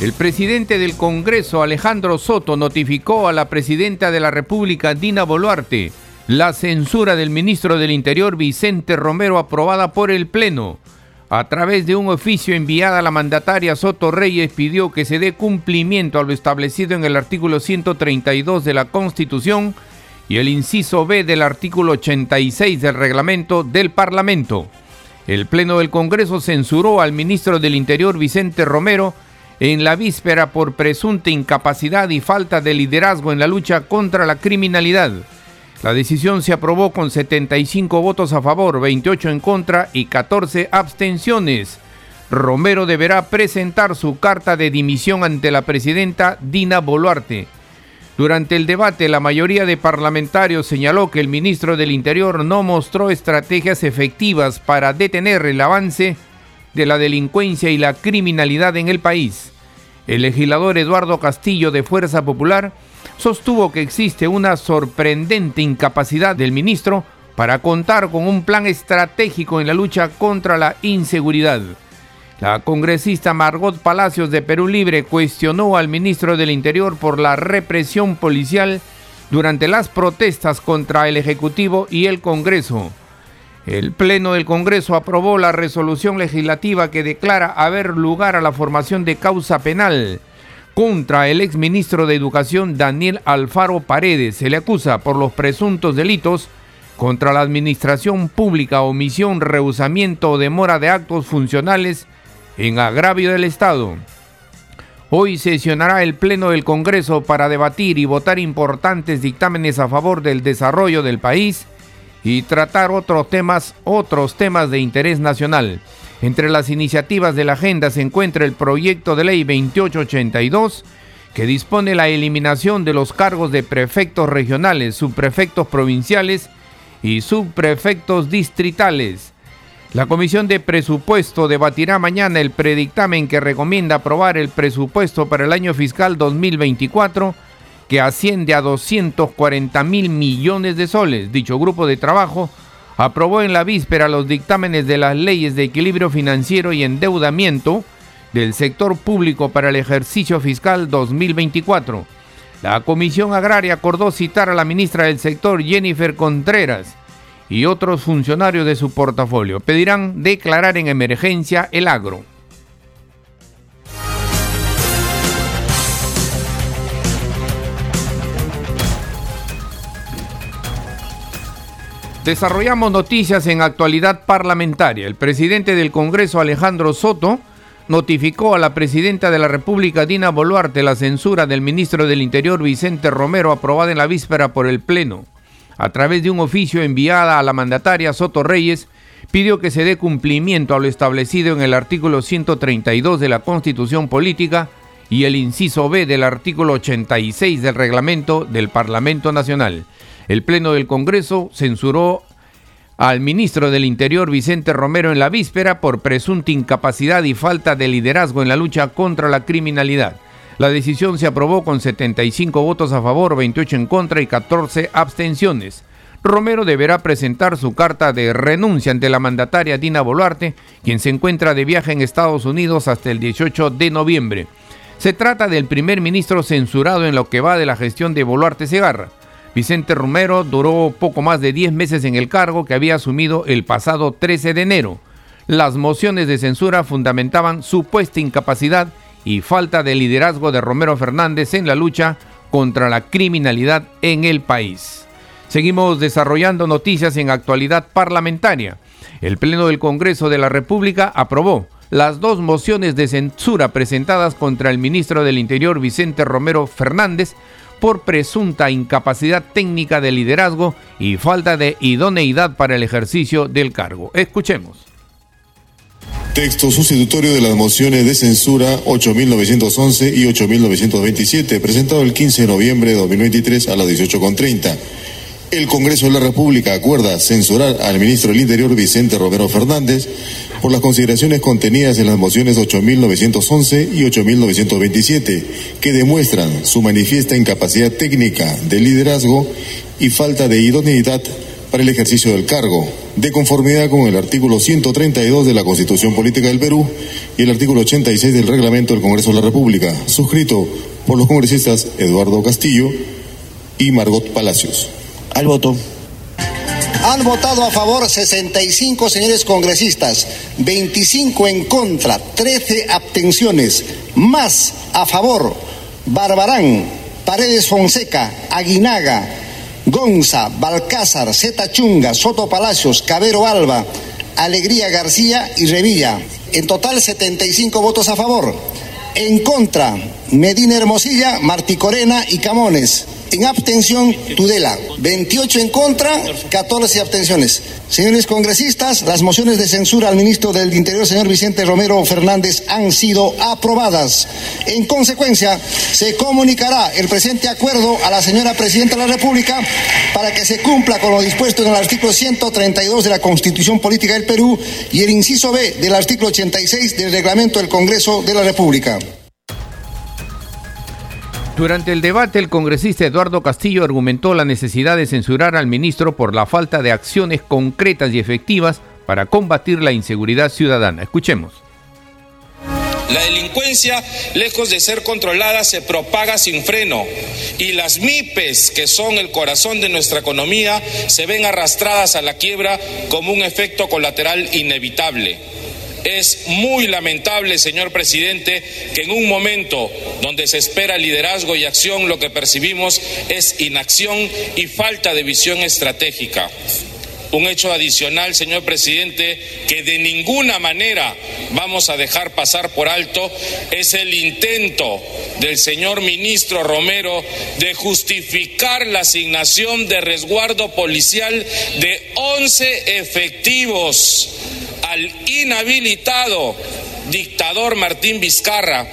El presidente del Congreso, Alejandro Soto, notificó a la presidenta de la República, Dina Boluarte, la censura del ministro del Interior, Vicente Romero, aprobada por el Pleno. A través de un oficio enviado a la mandataria Soto Reyes pidió que se dé cumplimiento a lo establecido en el artículo 132 de la Constitución y el inciso B del artículo 86 del reglamento del Parlamento. El Pleno del Congreso censuró al ministro del Interior, Vicente Romero, en la víspera por presunta incapacidad y falta de liderazgo en la lucha contra la criminalidad. La decisión se aprobó con 75 votos a favor, 28 en contra y 14 abstenciones. Romero deberá presentar su carta de dimisión ante la presidenta Dina Boluarte. Durante el debate, la mayoría de parlamentarios señaló que el ministro del Interior no mostró estrategias efectivas para detener el avance de la delincuencia y la criminalidad en el país. El legislador Eduardo Castillo de Fuerza Popular sostuvo que existe una sorprendente incapacidad del ministro para contar con un plan estratégico en la lucha contra la inseguridad. La congresista Margot Palacios de Perú Libre cuestionó al ministro del Interior por la represión policial durante las protestas contra el Ejecutivo y el Congreso. El Pleno del Congreso aprobó la resolución legislativa que declara haber lugar a la formación de causa penal contra el exministro de Educación Daniel Alfaro Paredes. Se le acusa por los presuntos delitos contra la administración pública, omisión, rehusamiento o demora de actos funcionales en agravio del Estado. Hoy sesionará el Pleno del Congreso para debatir y votar importantes dictámenes a favor del desarrollo del país y tratar otros temas, otros temas de interés nacional. Entre las iniciativas de la agenda se encuentra el proyecto de ley 2882 que dispone la eliminación de los cargos de prefectos regionales, subprefectos provinciales y subprefectos distritales. La Comisión de Presupuesto debatirá mañana el predictamen que recomienda aprobar el presupuesto para el año fiscal 2024 que asciende a 240 mil millones de soles. Dicho grupo de trabajo aprobó en la víspera los dictámenes de las leyes de equilibrio financiero y endeudamiento del sector público para el ejercicio fiscal 2024. La Comisión Agraria acordó citar a la ministra del sector Jennifer Contreras y otros funcionarios de su portafolio. Pedirán declarar en emergencia el agro. Desarrollamos noticias en actualidad parlamentaria. El presidente del Congreso, Alejandro Soto, notificó a la presidenta de la República, Dina Boluarte, la censura del ministro del Interior, Vicente Romero, aprobada en la víspera por el Pleno. A través de un oficio enviada a la mandataria Soto Reyes, pidió que se dé cumplimiento a lo establecido en el artículo 132 de la Constitución Política y el inciso B del artículo 86 del reglamento del Parlamento Nacional. El Pleno del Congreso censuró al ministro del Interior Vicente Romero en la víspera por presunta incapacidad y falta de liderazgo en la lucha contra la criminalidad. La decisión se aprobó con 75 votos a favor, 28 en contra y 14 abstenciones. Romero deberá presentar su carta de renuncia ante la mandataria Dina Boluarte, quien se encuentra de viaje en Estados Unidos hasta el 18 de noviembre. Se trata del primer ministro censurado en lo que va de la gestión de Boluarte Segarra. Vicente Romero duró poco más de 10 meses en el cargo que había asumido el pasado 13 de enero. Las mociones de censura fundamentaban supuesta incapacidad y falta de liderazgo de Romero Fernández en la lucha contra la criminalidad en el país. Seguimos desarrollando noticias en actualidad parlamentaria. El Pleno del Congreso de la República aprobó las dos mociones de censura presentadas contra el ministro del Interior Vicente Romero Fernández por presunta incapacidad técnica de liderazgo y falta de idoneidad para el ejercicio del cargo. Escuchemos. Texto sustitutorio de las mociones de censura 8.911 y 8.927, presentado el 15 de noviembre de 2023 a las 18.30 el Congreso de la República acuerda censurar al ministro del Interior Vicente Romero Fernández por las consideraciones contenidas en las mociones 8.911 y 8.927, que demuestran su manifiesta incapacidad técnica de liderazgo y falta de idoneidad para el ejercicio del cargo, de conformidad con el artículo 132 de la Constitución Política del Perú y el artículo 86 del Reglamento del Congreso de la República, suscrito por los congresistas Eduardo Castillo y Margot Palacios. Al voto. Han votado a favor 65 señores congresistas, 25 en contra, 13 abstenciones, más a favor Barbarán, Paredes Fonseca, Aguinaga, Gonza, Balcázar, Zeta Chunga, Soto Palacios, Cabero Alba, Alegría García y Revilla. En total 75 votos a favor. En contra, Medina Hermosilla, Martí Corena y Camones. En abstención, Tudela. 28 en contra, 14 abstenciones. Señores congresistas, las mociones de censura al ministro del Interior, señor Vicente Romero Fernández, han sido aprobadas. En consecuencia, se comunicará el presente acuerdo a la señora Presidenta de la República para que se cumpla con lo dispuesto en el artículo 132 de la Constitución Política del Perú y el inciso B del artículo 86 del Reglamento del Congreso de la República. Durante el debate, el congresista Eduardo Castillo argumentó la necesidad de censurar al ministro por la falta de acciones concretas y efectivas para combatir la inseguridad ciudadana. Escuchemos. La delincuencia, lejos de ser controlada, se propaga sin freno y las MIPES, que son el corazón de nuestra economía, se ven arrastradas a la quiebra como un efecto colateral inevitable. Es muy lamentable, señor presidente, que en un momento donde se espera liderazgo y acción, lo que percibimos es inacción y falta de visión estratégica. Un hecho adicional, señor presidente, que de ninguna manera vamos a dejar pasar por alto es el intento del señor ministro Romero de justificar la asignación de resguardo policial de 11 efectivos al inhabilitado dictador Martín Vizcarra,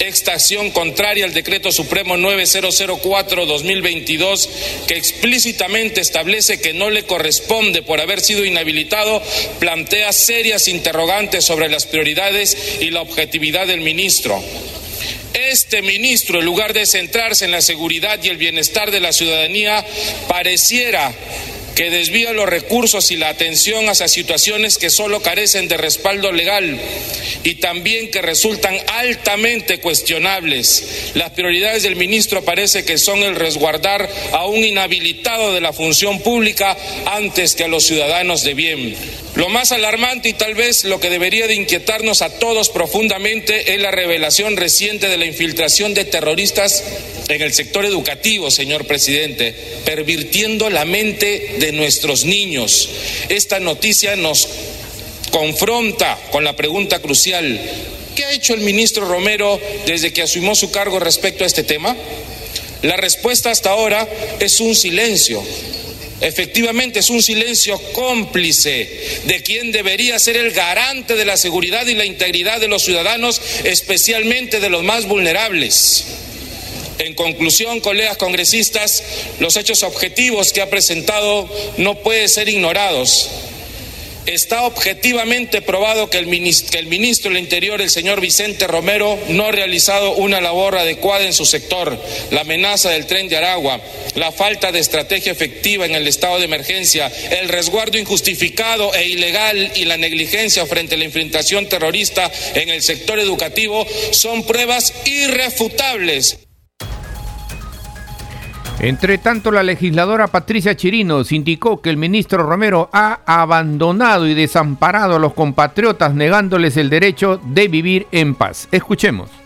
esta acción contraria al decreto supremo 9004-2022 que explícitamente establece que no le corresponde por haber sido inhabilitado, plantea serias interrogantes sobre las prioridades y la objetividad del ministro. Este ministro, en lugar de centrarse en la seguridad y el bienestar de la ciudadanía, pareciera que desvía los recursos y la atención hacia situaciones que solo carecen de respaldo legal y también que resultan altamente cuestionables. Las prioridades del ministro parece que son el resguardar a un inhabilitado de la función pública antes que a los ciudadanos de bien. Lo más alarmante y tal vez lo que debería de inquietarnos a todos profundamente es la revelación reciente de la infiltración de terroristas en el sector educativo, señor presidente, pervirtiendo la mente de nuestros niños. Esta noticia nos confronta con la pregunta crucial, ¿qué ha hecho el ministro Romero desde que asumió su cargo respecto a este tema? La respuesta hasta ahora es un silencio. Efectivamente es un silencio cómplice de quien debería ser el garante de la seguridad y la integridad de los ciudadanos, especialmente de los más vulnerables. En conclusión, colegas congresistas, los hechos objetivos que ha presentado no pueden ser ignorados. Está objetivamente probado que el, ministro, el ministro del Interior, el señor Vicente Romero, no ha realizado una labor adecuada en su sector. La amenaza del tren de Aragua, la falta de estrategia efectiva en el estado de emergencia, el resguardo injustificado e ilegal y la negligencia frente a la infiltración terrorista en el sector educativo son pruebas irrefutables entre tanto, la legisladora Patricia Chirinos indicó que el ministro Romero ha abandonado y desamparado a los compatriotas negándoles el derecho de vivir en paz. Escuchemos.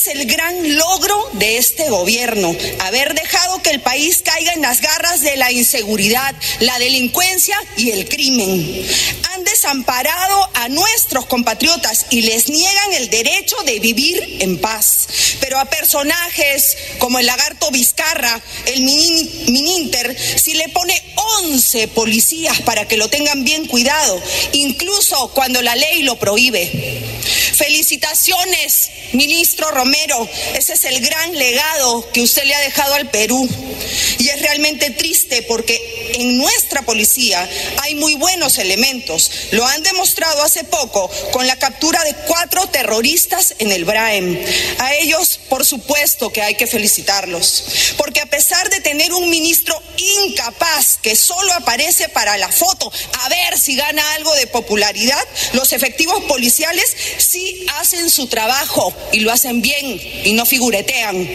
Es el gran logro de este gobierno, haber dejado que el país caiga en las garras de la inseguridad, la delincuencia y el crimen. Han desamparado a nuestros compatriotas y les niegan el derecho de vivir en paz. Pero a personajes como el lagarto Vizcarra, el Mininter, si le pone 11 policías para que lo tengan bien cuidado, incluso cuando la ley lo prohíbe. Felicitaciones, ministro Romero. Ese es el gran legado que usted le ha dejado al Perú. Y es realmente triste porque en nuestra policía hay muy buenos elementos. Lo han demostrado hace poco con la captura de cuatro terroristas en el Braem. A ellos, por supuesto que hay que felicitarlos. Porque a pesar de tener un ministro incapaz que solo aparece para la foto a ver si gana algo de popularidad, los efectivos policiales sí hacen su trabajo y lo hacen bien y no figuretean.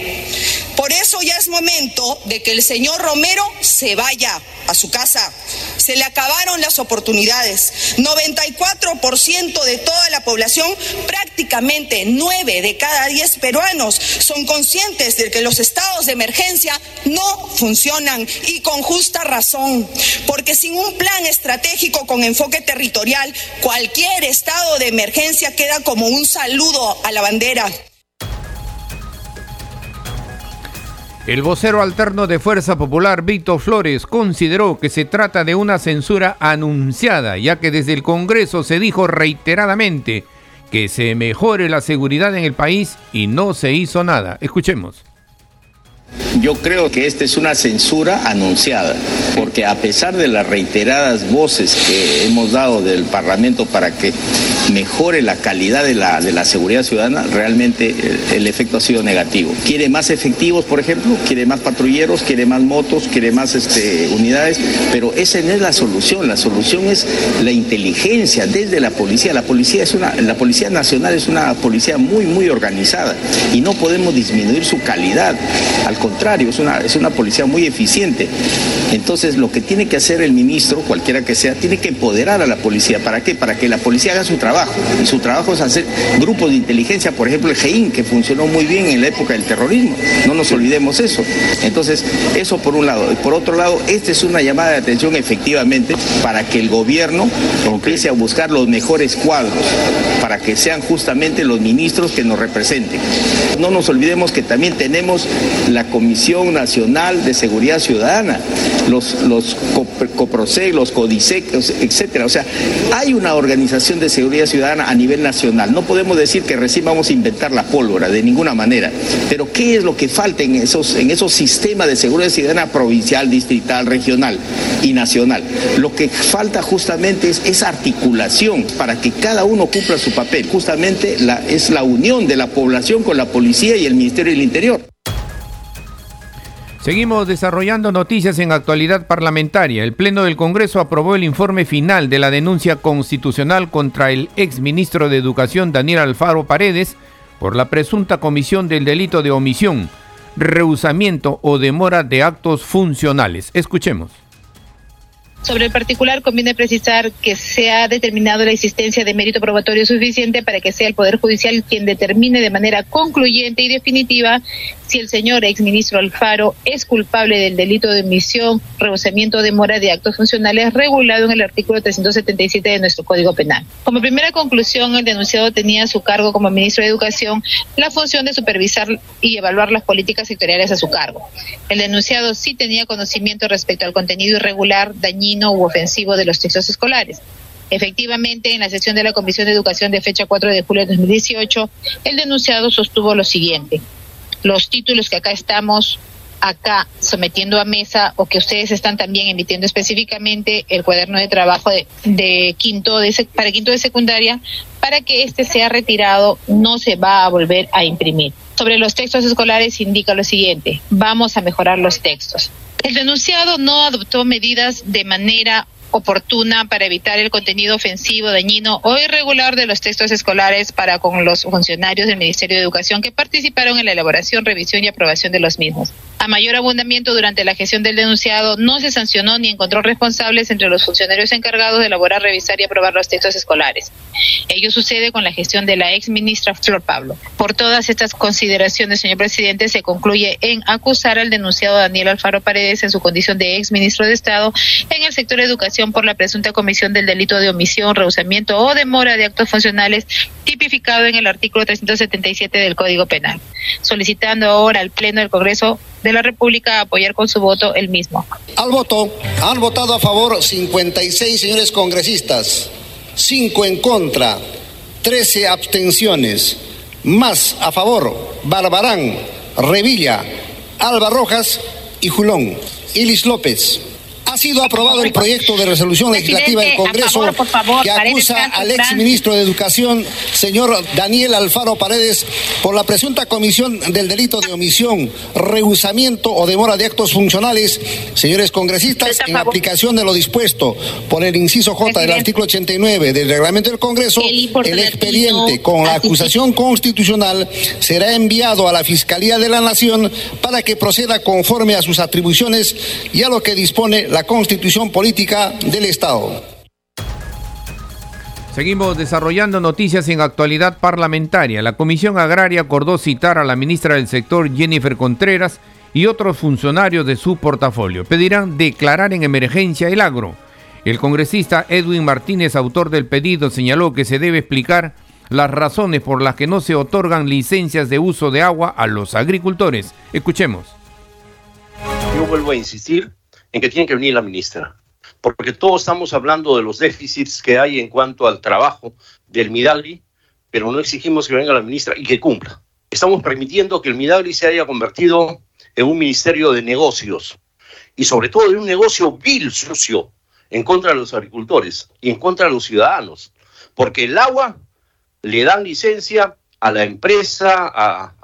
Por eso ya es momento de que el señor Romero se vaya a su casa. Se le acabaron las oportunidades. 94% de toda la población, prácticamente 9 de cada 10 peruanos, son conscientes de que los estados de emergencia no funcionan y con justa razón. Porque sin un plan estratégico con enfoque territorial, cualquier estado de emergencia queda como un saludo a la bandera. El vocero alterno de Fuerza Popular, Víctor Flores, consideró que se trata de una censura anunciada, ya que desde el Congreso se dijo reiteradamente que se mejore la seguridad en el país y no se hizo nada. Escuchemos. Yo creo que esta es una censura anunciada, porque a pesar de las reiteradas voces que hemos dado del Parlamento para que mejore la calidad de la, seguridad ciudadana, realmente el, el efecto ha sido negativo. Quiere más efectivos, por ejemplo, quiere más patrulleros, quiere más motos, quiere más este, unidades, pero esa no es la solución. La solución es la inteligencia desde la policía. La policía es una, la policía nacional es una policía muy, muy organizada y no podemos disminuir su calidad. Al contrario, es una, es una policía muy eficiente. Entonces, lo que tiene que hacer el ministro, cualquiera que sea, tiene que empoderar a la policía. ¿Para qué? Para que la policía haga su trabajo. Y su trabajo es hacer grupos de inteligencia, por ejemplo, el GEIN, que funcionó muy bien en la época del terrorismo. No nos olvidemos eso. Entonces, eso por un lado. Y por otro lado, esta es una llamada de atención efectivamente para que el gobierno empiece a buscar los mejores cuadros, para que sean justamente los ministros que nos representen. No nos olvidemos que también tenemos la Comisión Nacional de Seguridad Ciudadana, los, los COPROSEC, los CODISEC, etcétera. O sea, hay una organización de seguridad ciudadana a nivel nacional. No podemos decir que recién vamos a inventar la pólvora, de ninguna manera. Pero ¿qué es lo que falta en esos, en esos sistemas de seguridad ciudadana provincial, distrital, regional y nacional? Lo que falta justamente es esa articulación para que cada uno cumpla su papel. Justamente la, es la unión de la población con la policía y el Ministerio del Interior. Seguimos desarrollando noticias en actualidad parlamentaria. El Pleno del Congreso aprobó el informe final de la denuncia constitucional contra el exministro de Educación Daniel Alfaro Paredes por la presunta comisión del delito de omisión, rehusamiento o demora de actos funcionales. Escuchemos. Sobre el particular, conviene precisar que se ha determinado la existencia de mérito probatorio suficiente para que sea el Poder Judicial quien determine de manera concluyente y definitiva si el señor exministro Alfaro es culpable del delito de omisión, rehusamiento o demora de actos funcionales regulado en el artículo 377 de nuestro Código Penal. Como primera conclusión, el denunciado tenía a su cargo como ministro de Educación la función de supervisar y evaluar las políticas sectoriales a su cargo. El denunciado sí tenía conocimiento respecto al contenido irregular, dañino u ofensivo de los textos escolares. Efectivamente, en la sesión de la Comisión de Educación de fecha 4 de julio de 2018, el denunciado sostuvo lo siguiente los títulos que acá estamos acá sometiendo a mesa o que ustedes están también emitiendo específicamente el cuaderno de trabajo de, quinto de para quinto de secundaria para que este sea retirado no se va a volver a imprimir. Sobre los textos escolares indica lo siguiente, vamos a mejorar los textos. El denunciado no adoptó medidas de manera oportuna para evitar el contenido ofensivo, dañino o irregular de los textos escolares para con los funcionarios del Ministerio de Educación que participaron en la elaboración, revisión y aprobación de los mismos. A mayor abundamiento durante la gestión del denunciado, no se sancionó ni encontró responsables entre los funcionarios encargados de elaborar, revisar y aprobar los textos escolares. Ello sucede con la gestión de la ex ministra Flor Pablo. Por todas estas consideraciones, señor presidente, se concluye en acusar al denunciado Daniel Alfaro Paredes en su condición de ex ministro de Estado en el sector de educación por la presunta comisión del delito de omisión, rehusamiento o demora de actos funcionales tipificado en el artículo 377 del Código Penal, solicitando ahora al Pleno del Congreso de la República apoyar con su voto el mismo. Al voto han votado a favor 56 señores congresistas, 5 en contra, 13 abstenciones, más a favor Barbarán, Revilla, Alba Rojas y Julón. Ilis López. Ha sido aprobado el proyecto de resolución legislativa del Congreso que acusa al exministro de Educación, señor Daniel Alfaro Paredes, por la presunta comisión del delito de omisión, rehusamiento o demora de actos funcionales. Señores congresistas, en aplicación de lo dispuesto por el inciso J del artículo 89 del reglamento del Congreso, el expediente con la acusación constitucional será enviado a la Fiscalía de la Nación para que proceda conforme a sus atribuciones y a lo que dispone la constitución política del Estado. Seguimos desarrollando noticias en actualidad parlamentaria. La Comisión Agraria acordó citar a la ministra del sector Jennifer Contreras y otros funcionarios de su portafolio. Pedirán declarar en emergencia el agro. El congresista Edwin Martínez, autor del pedido, señaló que se debe explicar las razones por las que no se otorgan licencias de uso de agua a los agricultores. Escuchemos. Yo vuelvo a insistir en que tiene que venir la ministra, porque todos estamos hablando de los déficits que hay en cuanto al trabajo del Midagri, pero no exigimos que venga la ministra y que cumpla. Estamos permitiendo que el Midagri se haya convertido en un ministerio de negocios y sobre todo de un negocio vil, sucio, en contra de los agricultores y en contra de los ciudadanos, porque el agua le dan licencia a la empresa, a,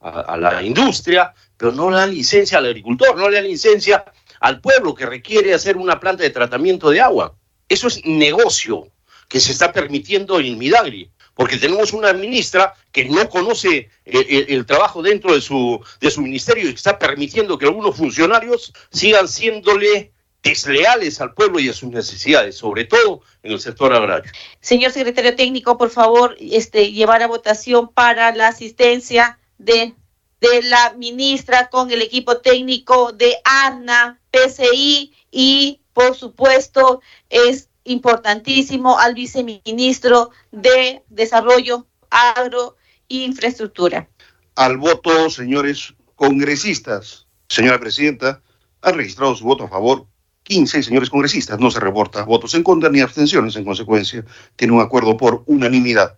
a la industria, pero no le dan licencia al agricultor, no le dan licencia al pueblo que requiere hacer una planta de tratamiento de agua. Eso es negocio que se está permitiendo en Midagri, porque tenemos una ministra que no conoce el, trabajo dentro de su, de su ministerio y que está permitiendo que algunos funcionarios sigan siéndole desleales al pueblo y a sus necesidades, sobre todo en el sector agrario. Señor secretario técnico, por favor, este, llevar a votación para la asistencia de de la ministra con el equipo técnico de ARNA, PCI y, por supuesto, es importantísimo al viceministro de Desarrollo Agro e Infraestructura. Al voto, señores congresistas. Señora Presidenta, han registrado su voto a favor 15 señores congresistas. No se reporta votos en contra ni abstenciones. En consecuencia, tiene un acuerdo por unanimidad.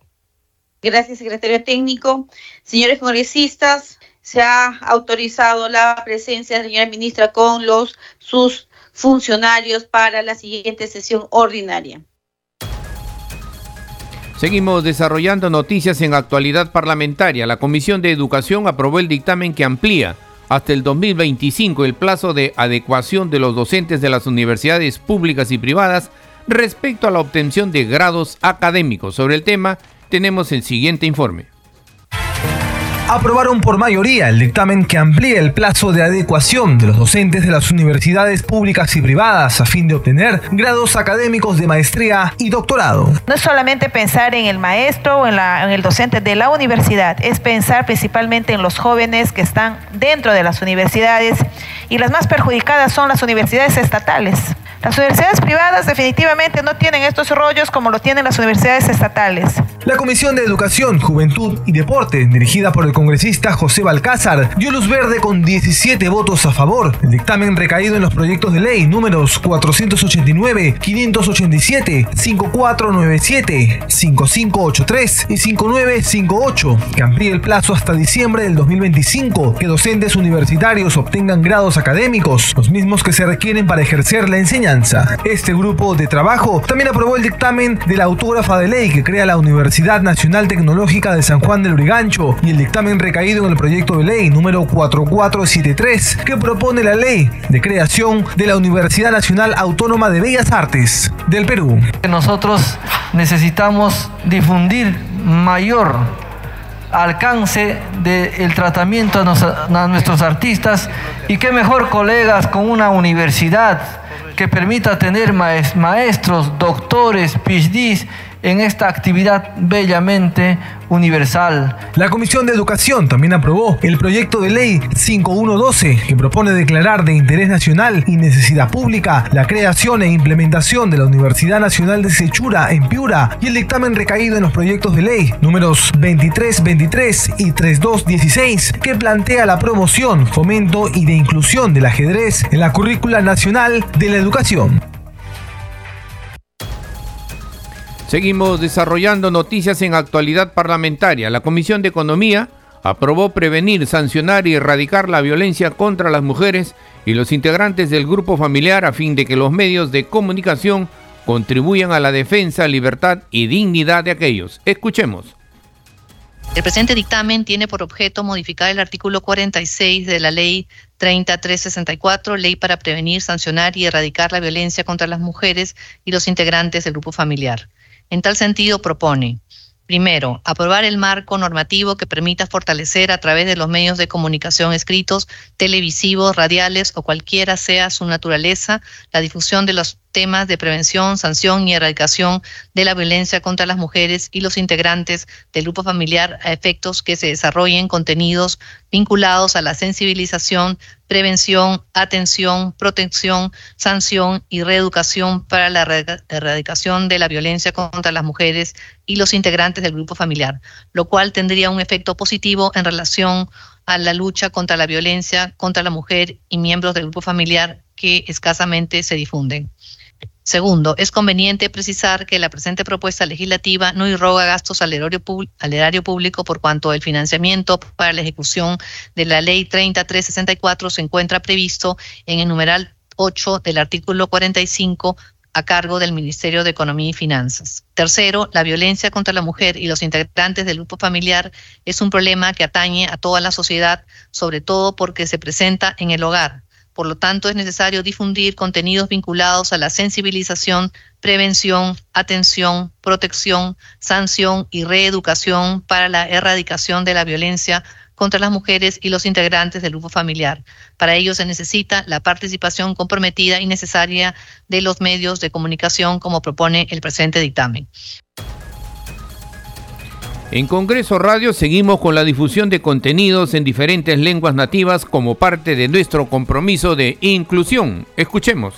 Gracias, secretario técnico. Señores congresistas, se ha autorizado la presencia de la señora ministra con sus funcionarios para la siguiente sesión ordinaria. Seguimos desarrollando noticias en actualidad parlamentaria. La Comisión de Educación aprobó el dictamen que amplía hasta el 2025 el plazo de adecuación de los docentes de las universidades públicas y privadas respecto a la obtención de grados académicos. Sobre el tema tenemos el siguiente informe aprobaron por mayoría el dictamen que amplía el plazo de adecuación de los docentes de las universidades públicas y privadas a fin de obtener grados académicos de maestría y doctorado. No es solamente pensar en el maestro o en, en el docente de la universidad, es pensar principalmente en los jóvenes que están dentro de las universidades y las más perjudicadas son las universidades estatales. Las universidades privadas definitivamente no tienen estos rollos como lo tienen las universidades estatales. La Comisión de Educación, Juventud y Deporte, dirigida por el congresista José Balcázar, dio luz verde con 17 votos a favor. El dictamen recaído en los proyectos de ley números 489, 587, 5497, 5583 y 5958, que amplía el plazo hasta diciembre del 2025 que docentes universitarios obtengan grados académicos, los mismos que se requieren para ejercer la enseñanza este grupo de trabajo también aprobó el dictamen de la autógrafa de ley que crea la Universidad Nacional Tecnológica de San Juan del Urigancho y el dictamen recaído en el proyecto de ley número 4473 que propone la ley de creación de la Universidad Nacional Autónoma de Bellas Artes del Perú. Nosotros necesitamos difundir mayor alcance del tratamiento a, nuestros artistas y qué mejor colegas con una universidad que permita tener maestros, doctores, PhDs en esta actividad bellamente universal. La Comisión de Educación también aprobó el proyecto de ley 5112 que propone declarar de interés nacional y necesidad pública la creación e implementación de la Universidad Nacional de Sechura en Piura y el dictamen recaído en los proyectos de ley números 2323 y 3216 que plantea la promoción, fomento y de inclusión del ajedrez en la currícula nacional de la educación. Seguimos desarrollando noticias en actualidad parlamentaria. La Comisión de Economía aprobó prevenir, sancionar y erradicar la violencia contra las mujeres y los integrantes del grupo familiar a fin de que los medios de comunicación contribuyan a la defensa, libertad y dignidad de aquellos. Escuchemos. El presente dictamen tiene por objeto modificar el artículo 46 de la Ley 3364, Ley para prevenir, sancionar y erradicar la violencia contra las mujeres y los integrantes del grupo familiar. En tal sentido, propone Primero, aprobar el marco normativo que permita fortalecer a través de los medios de comunicación escritos, televisivos, radiales o cualquiera sea su naturaleza la difusión de los temas de prevención, sanción y erradicación de la violencia contra las mujeres y los integrantes del grupo familiar a efectos que se desarrollen contenidos vinculados a la sensibilización, prevención, atención, protección, sanción y reeducación para la erradicación de la violencia contra las mujeres y los integrantes del grupo familiar, lo cual tendría un efecto positivo en relación a la lucha contra la violencia contra la mujer y miembros del grupo familiar que escasamente se difunden. Segundo, es conveniente precisar que la presente propuesta legislativa no irroga gastos al erario, público por cuanto el financiamiento para la ejecución de la Ley 3364 se encuentra previsto en el numeral 8 del artículo 45 a cargo del Ministerio de Economía y Finanzas. Tercero, la violencia contra la mujer y los integrantes del grupo familiar es un problema que atañe a toda la sociedad, sobre todo porque se presenta en el hogar por lo tanto, es necesario difundir contenidos vinculados a la sensibilización, prevención, atención, protección, sanción y reeducación para la erradicación de la violencia contra las mujeres y los integrantes del grupo familiar. Para ello se necesita la participación comprometida y necesaria de los medios de comunicación como propone el presente dictamen. En Congreso Radio seguimos con la difusión de contenidos en diferentes lenguas nativas como parte de nuestro compromiso de inclusión. Escuchemos.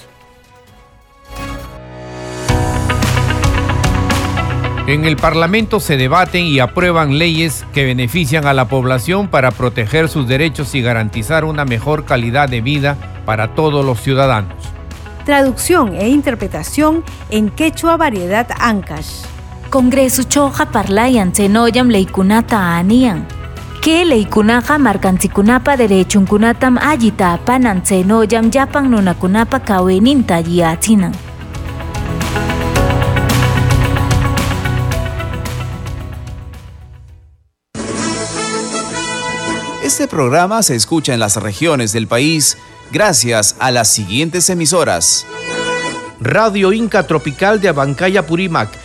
En el Parlamento se debaten y aprueban leyes que benefician a la población para proteger sus derechos y garantizar una mejor calidad de vida para todos los ciudadanos. Traducción e interpretación en quechua variedad Ancash. Congresuchoqa parlayan chaynoyllam leykunata aniyan. Kay leykunaqa markanchikkunapa derechunkunatam allita apanan chaynoyllam llapan nunakunapa kawininta alliyachinan. Este programa se escucha en las regiones del país gracias a las siguientes emisoras. Radio Inca Tropical de Abancaya Purímac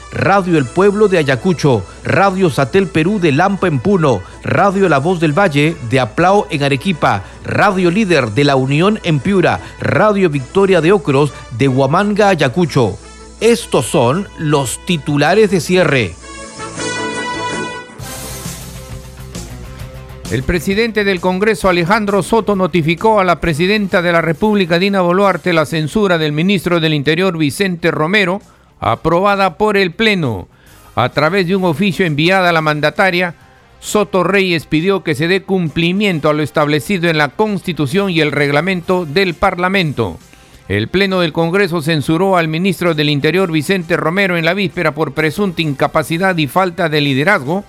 Radio El Pueblo de Ayacucho, Radio Satel Perú de Lampa en Puno, Radio La Voz del Valle de Aplao en Arequipa, Radio Líder de La Unión en Piura, Radio Victoria de Ocros de Huamanga, Ayacucho. Estos son los titulares de cierre. El presidente del Congreso, Alejandro Soto, notificó a la presidenta de la República, Dina Boluarte, la censura del ministro del Interior, Vicente Romero, aprobada por el Pleno. A través de un oficio enviado a la mandataria, Soto Reyes pidió que se dé cumplimiento a lo establecido en la Constitución y el reglamento del Parlamento. El Pleno del Congreso censuró al ministro del Interior Vicente Romero en la víspera por presunta incapacidad y falta de liderazgo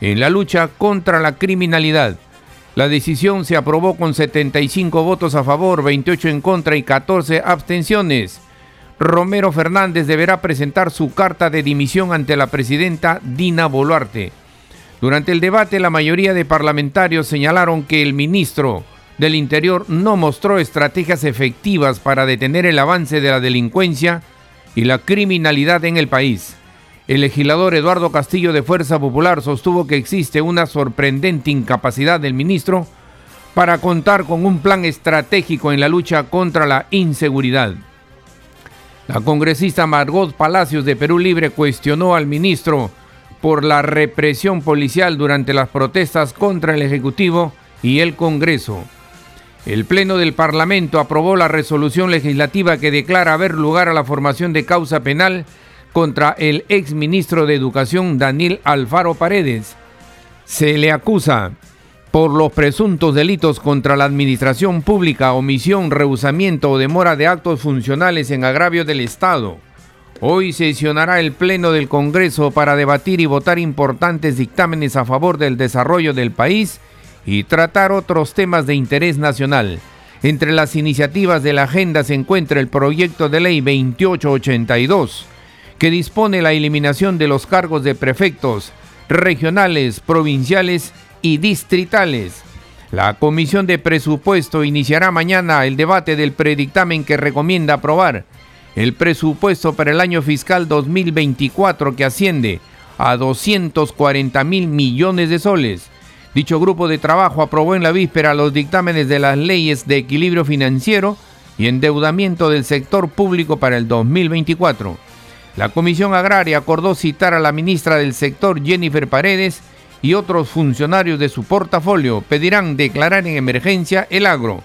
en la lucha contra la criminalidad. La decisión se aprobó con 75 votos a favor, 28 en contra y 14 abstenciones. Romero Fernández deberá presentar su carta de dimisión ante la presidenta Dina Boluarte. Durante el debate, la mayoría de parlamentarios señalaron que el ministro del Interior no mostró estrategias efectivas para detener el avance de la delincuencia y la criminalidad en el país. El legislador Eduardo Castillo de Fuerza Popular sostuvo que existe una sorprendente incapacidad del ministro para contar con un plan estratégico en la lucha contra la inseguridad. La congresista Margot Palacios de Perú Libre cuestionó al ministro por la represión policial durante las protestas contra el Ejecutivo y el Congreso. El Pleno del Parlamento aprobó la resolución legislativa que declara haber lugar a la formación de causa penal contra el exministro de Educación Daniel Alfaro Paredes. Se le acusa por los presuntos delitos contra la administración pública, omisión, rehusamiento o demora de actos funcionales en agravio del Estado. Hoy sesionará el Pleno del Congreso para debatir y votar importantes dictámenes a favor del desarrollo del país y tratar otros temas de interés nacional. Entre las iniciativas de la agenda se encuentra el proyecto de ley 2882, que dispone la eliminación de los cargos de prefectos regionales, provinciales y distritales. La Comisión de Presupuesto iniciará mañana el debate del predictamen que recomienda aprobar el presupuesto para el año fiscal 2024 que asciende a 240 mil millones de soles Dicho grupo de trabajo aprobó en la víspera los dictámenes de las leyes de equilibrio financiero y endeudamiento del sector público para el 2024. La Comisión Agraria acordó citar a la ministra del sector Jennifer Paredes y otros funcionarios de su portafolio pedirán declarar en emergencia el agro.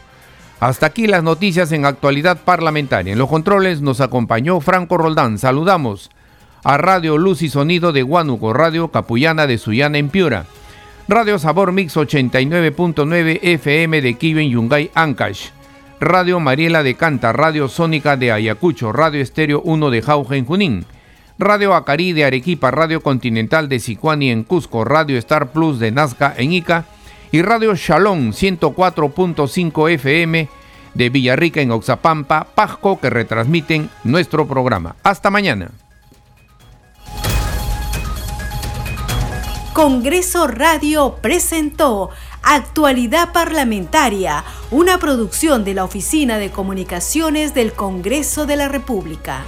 Hasta aquí las noticias en actualidad parlamentaria. En los controles nos acompañó Franco Roldán. Saludamos a Radio Luz y Sonido de Huánuco, Radio Capullana de Sullana en Piura. Radio Sabor Mix 89.9 FM de Kiven Yungay Ancash. Radio Mariela de Canta, Radio Sónica de Ayacucho, Radio Estéreo 1 de Jauja en Junín. Radio Acari de Arequipa, Radio Continental de Sicuani en Cusco, Radio Star Plus de Nazca en Ica y Radio Shalom 104.5 FM de Villarrica en Oxapampa, Pasco que retransmiten nuestro programa. Hasta mañana. Congreso Radio presentó Actualidad Parlamentaria, una producción de la Oficina de Comunicaciones del Congreso de la República.